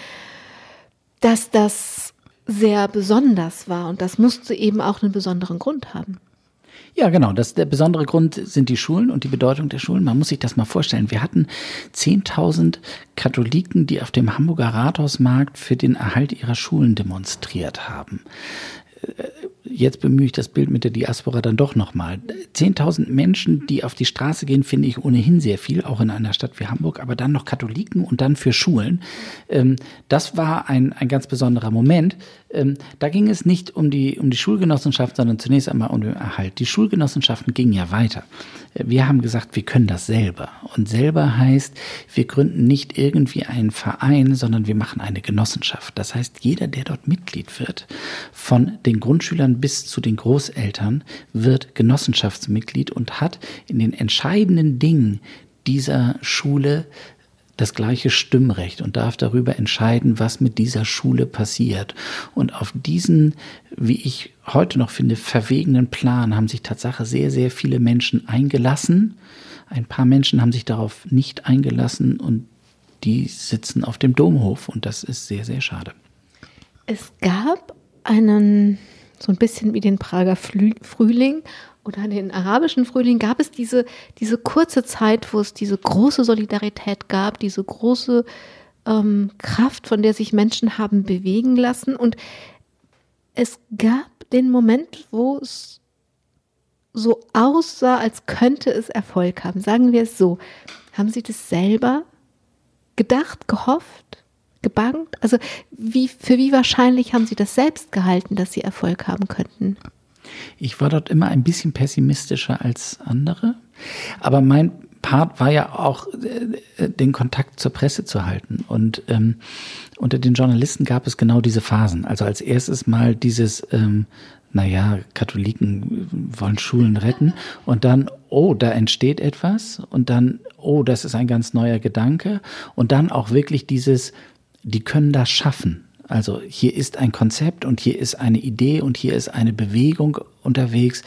dass das sehr besonders war und das musste eben auch einen besonderen Grund haben. Ja, genau. Das, der besondere Grund sind die Schulen und die Bedeutung der Schulen. Man muss sich das mal vorstellen. Wir hatten 10.000 Katholiken, die auf dem Hamburger Rathausmarkt für den Erhalt ihrer Schulen demonstriert haben jetzt bemühe ich das Bild mit der Diaspora dann doch nochmal. 10.000 Menschen, die auf die Straße gehen, finde ich ohnehin sehr viel, auch in einer Stadt wie Hamburg, aber dann noch Katholiken und dann für Schulen. Ähm, das war ein, ein ganz besonderer Moment. Ähm, da ging es nicht um die, um die Schulgenossenschaft, sondern zunächst einmal um den Erhalt. Die Schulgenossenschaften gingen ja weiter. Wir haben gesagt, wir können das selber. Und selber heißt, wir gründen nicht irgendwie einen Verein, sondern wir machen eine Genossenschaft. Das heißt, jeder, der dort Mitglied wird, von den Grundschülern bis zu den Großeltern, wird Genossenschaftsmitglied und hat in den entscheidenden Dingen dieser Schule das gleiche Stimmrecht und darf darüber entscheiden, was mit dieser Schule passiert. Und auf diesen, wie ich heute noch finde, verwegenen Plan haben sich Tatsache sehr, sehr viele Menschen eingelassen. Ein paar Menschen haben sich darauf nicht eingelassen und die sitzen auf dem Domhof und das ist sehr, sehr schade. Es gab einen, so ein bisschen wie den Prager Frühling oder den arabischen Frühling gab es diese, diese kurze Zeit, wo es diese große Solidarität gab, diese große ähm, Kraft, von der sich Menschen haben bewegen lassen. Und es gab den Moment, wo es so aussah, als könnte es Erfolg haben. Sagen wir es so. Haben Sie das selber gedacht, gehofft, gebangt? Also wie, für wie wahrscheinlich haben Sie das selbst gehalten, dass Sie Erfolg haben könnten? Ich war dort immer ein bisschen pessimistischer als andere, aber mein Part war ja auch, äh, den Kontakt zur Presse zu halten. Und ähm, unter den Journalisten gab es genau diese Phasen. Also als erstes mal dieses, ähm, naja, Katholiken wollen Schulen retten. Und dann, oh, da entsteht etwas. Und dann, oh, das ist ein ganz neuer Gedanke. Und dann auch wirklich dieses, die können das schaffen. Also hier ist ein Konzept und hier ist eine Idee und hier ist eine Bewegung unterwegs,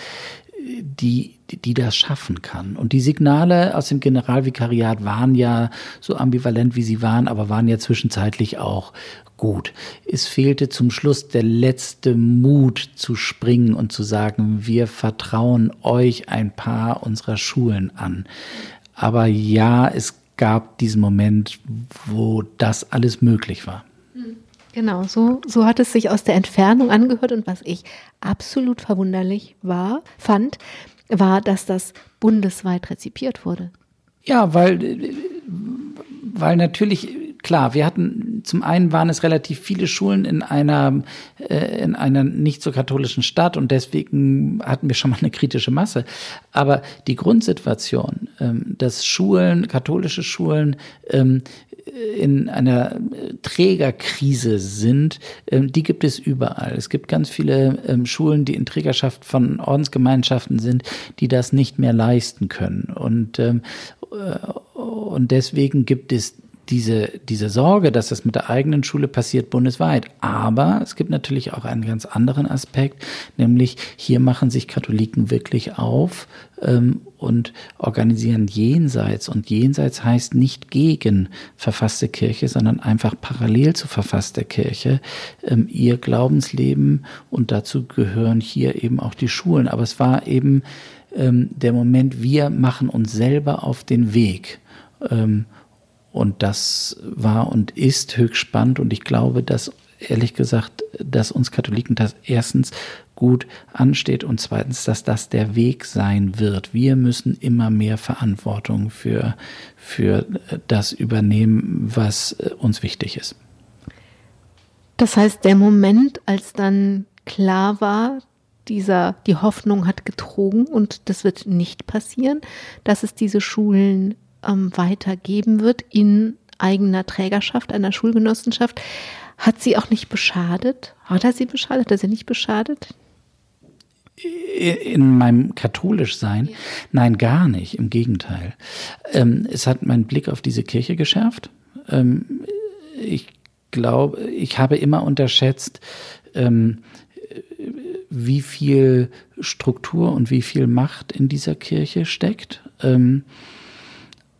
die, die das schaffen kann. Und die Signale aus dem Generalvikariat waren ja so ambivalent, wie sie waren, aber waren ja zwischenzeitlich auch gut. Es fehlte zum Schluss der letzte Mut zu springen und zu sagen, wir vertrauen euch ein paar unserer Schulen an. Aber ja, es gab diesen Moment, wo das alles möglich war. Genau, so, so hat es sich aus der Entfernung angehört und was ich absolut verwunderlich war, fand, war, dass das bundesweit rezipiert wurde. Ja, weil, weil natürlich, klar, wir hatten, zum einen waren es relativ viele Schulen in einer, äh, in einer nicht so katholischen Stadt und deswegen hatten wir schon mal eine kritische Masse. Aber die Grundsituation, ähm, dass Schulen, katholische Schulen, ähm, in einer Trägerkrise sind, ähm, die gibt es überall. Es gibt ganz viele ähm, Schulen, die in Trägerschaft von Ordensgemeinschaften sind, die das nicht mehr leisten können. Und, ähm, äh, und deswegen gibt es diese, diese Sorge, dass das mit der eigenen Schule passiert, bundesweit. Aber es gibt natürlich auch einen ganz anderen Aspekt, nämlich hier machen sich Katholiken wirklich auf ähm, und organisieren jenseits. Und jenseits heißt nicht gegen verfasste Kirche, sondern einfach parallel zu verfasster Kirche ähm, ihr Glaubensleben. Und dazu gehören hier eben auch die Schulen. Aber es war eben ähm, der Moment, wir machen uns selber auf den Weg. Ähm, und das war und ist höchst spannend. Und ich glaube, dass ehrlich gesagt, dass uns Katholiken das erstens gut ansteht und zweitens, dass das der Weg sein wird. Wir müssen immer mehr Verantwortung für, für das übernehmen, was uns wichtig ist. Das heißt, der Moment, als dann klar war, dieser, die Hoffnung hat getrogen und das wird nicht passieren, dass es diese Schulen ähm, weitergeben wird in eigener Trägerschaft, einer Schulgenossenschaft. Hat sie auch nicht beschadet? Hat er sie beschadet? Hat er sie nicht beschadet? in meinem katholisch Sein. Ja. Nein, gar nicht. Im Gegenteil. Ähm, es hat meinen Blick auf diese Kirche geschärft. Ähm, ich glaube, ich habe immer unterschätzt, ähm, wie viel Struktur und wie viel Macht in dieser Kirche steckt.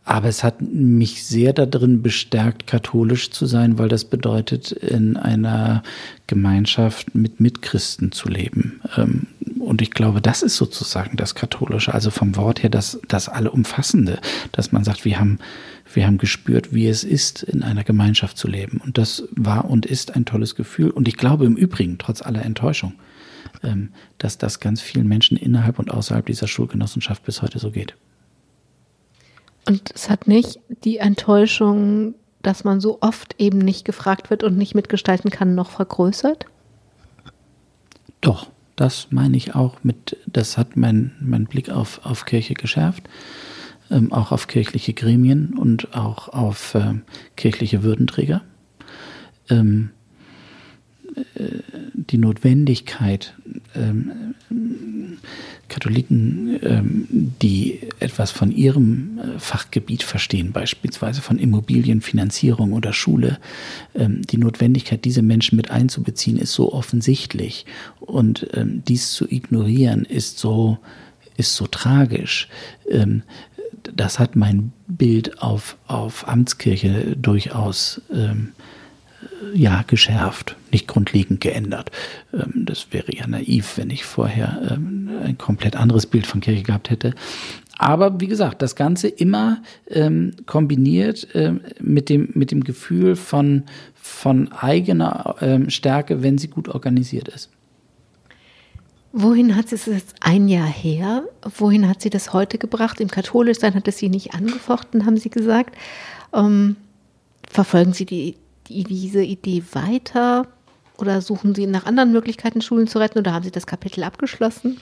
Aber es hat mich sehr darin bestärkt, katholisch zu sein, weil das bedeutet, in einer Gemeinschaft mit Mitchristen zu leben. Ähm, und ich glaube, das ist sozusagen das Katholische, also vom Wort her das, das Allumfassende, dass man sagt, wir haben, wir haben gespürt, wie es ist, in einer Gemeinschaft zu leben. Und das war und ist ein tolles Gefühl. Und ich glaube im Übrigen, trotz aller Enttäuschung, ähm, dass das ganz vielen Menschen innerhalb und außerhalb dieser Schulgenossenschaft bis heute so geht. Und es hat nicht die Enttäuschung, dass man so oft eben nicht gefragt wird und nicht mitgestalten kann, noch vergrößert? Doch, das meine ich auch mit, das hat mein, mein Blick auf, auf Kirche geschärft, ähm, auch auf kirchliche Gremien und auch auf äh, kirchliche Würdenträger. Ähm, äh, die Notwendigkeit, ähm, Katholiken, ähm, die etwas von ihrem äh, Fachgebiet verstehen, beispielsweise von Immobilienfinanzierung oder Schule, ähm, die Notwendigkeit, diese Menschen mit einzubeziehen, ist so offensichtlich. Und dies zu ignorieren, ist so, ist so tragisch. Das hat mein Bild auf, auf Amtskirche durchaus ähm, ja, geschärft, nicht grundlegend geändert. Ähm, das wäre ja naiv, wenn ich vorher ähm, ein komplett anderes Bild von Kirche gehabt hätte. Aber wie gesagt, das Ganze immer ähm, kombiniert mit, dem, mit dem Gefühl von, von eigener Stärke, wenn sie gut organisiert ist. Wohin hat sie es jetzt ein Jahr her? Wohin hat sie das heute gebracht? Im Katholischsein hat es sie nicht angefochten, haben Sie gesagt. Ähm, verfolgen Sie die die, diese Idee weiter oder suchen Sie nach anderen Möglichkeiten, Schulen zu retten oder haben Sie das Kapitel abgeschlossen?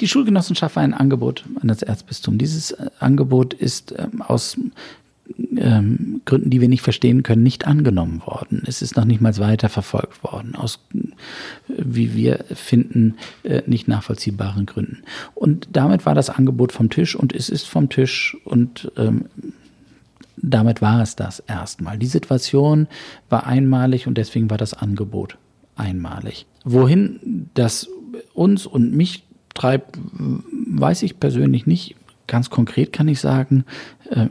Die Schulgenossenschaft war ein Angebot an das Erzbistum. Dieses äh, Angebot ist ähm, aus ähm, Gründen, die wir nicht verstehen können, nicht angenommen worden. Es ist noch nicht mal weiter verfolgt worden, aus, wie wir finden, äh, nicht nachvollziehbaren Gründen. Und damit war das Angebot vom Tisch und es ist vom Tisch und ähm, damit war es das erstmal. Die Situation war einmalig und deswegen war das Angebot einmalig. Wohin das uns und mich treibt, weiß ich persönlich nicht. Ganz konkret kann ich sagen, äh,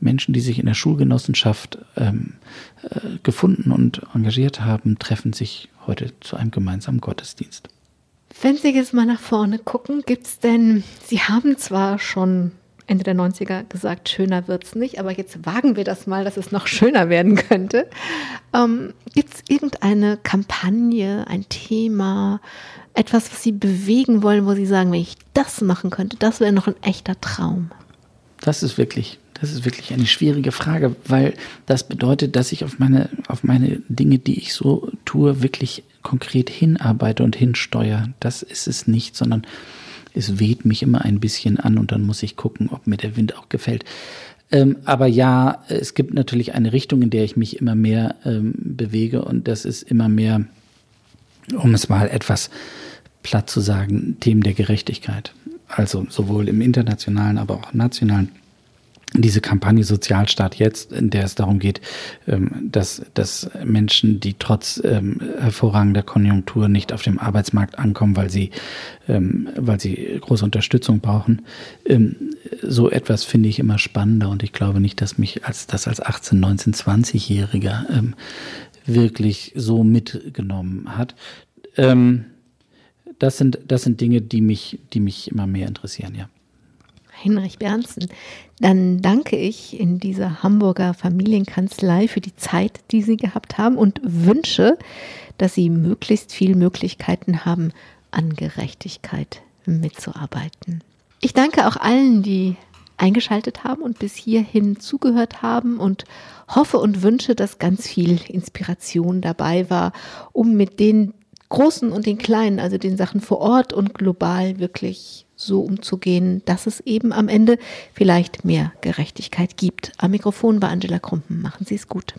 Menschen, die sich in der Schulgenossenschaft ähm, äh, gefunden und engagiert haben, treffen sich heute zu einem gemeinsamen Gottesdienst. Wenn Sie jetzt mal nach vorne gucken, gibt es denn, Sie haben zwar schon Ende der 90er gesagt, schöner wird es nicht, aber jetzt wagen wir das mal, dass es noch schöner werden könnte. Ähm, Gibt es irgendeine Kampagne, ein Thema, etwas, was Sie bewegen wollen, wo Sie sagen, wenn ich das machen könnte, das wäre noch ein echter Traum? Das ist wirklich, das ist wirklich eine schwierige Frage, weil das bedeutet, dass ich auf meine, auf meine Dinge, die ich so tue, wirklich konkret hinarbeite und hinsteuere. Das ist es nicht, sondern es weht mich immer ein bisschen an und dann muss ich gucken, ob mir der Wind auch gefällt. Ähm, aber ja, es gibt natürlich eine Richtung, in der ich mich immer mehr ähm, bewege und das ist immer mehr, um es mal etwas platt zu sagen, Themen der Gerechtigkeit. Also sowohl im internationalen, aber auch nationalen diese Kampagne Sozialstaat jetzt, in der es darum geht, ähm, dass, dass Menschen, die trotz ähm, hervorragender Konjunktur nicht auf dem Arbeitsmarkt ankommen, weil sie, ähm, weil sie große Unterstützung brauchen, so etwas finde ich immer spannender und ich glaube nicht, dass mich als das als 18, 19, 20-Jähriger wirklich so mitgenommen hat. das sind, das sind Dinge, die mich, die mich immer mehr interessieren, ja. Hinrich Bernsten. Dann danke ich in dieser Hamburger Familienkanzlei für die Zeit, die Sie gehabt haben und wünsche, dass Sie möglichst viele Möglichkeiten haben, an Gerechtigkeit mitzuarbeiten. Ich danke auch allen, die eingeschaltet haben und bis hierhin zugehört haben und hoffe und wünsche, dass ganz viel Inspiration dabei war, um mit den Großen und den Kleinen, also den Sachen vor Ort und global wirklich so umzugehen, dass es eben am Ende vielleicht mehr Gerechtigkeit gibt. Am Mikrofon war Angela Krumpen. Machen Sie es gut.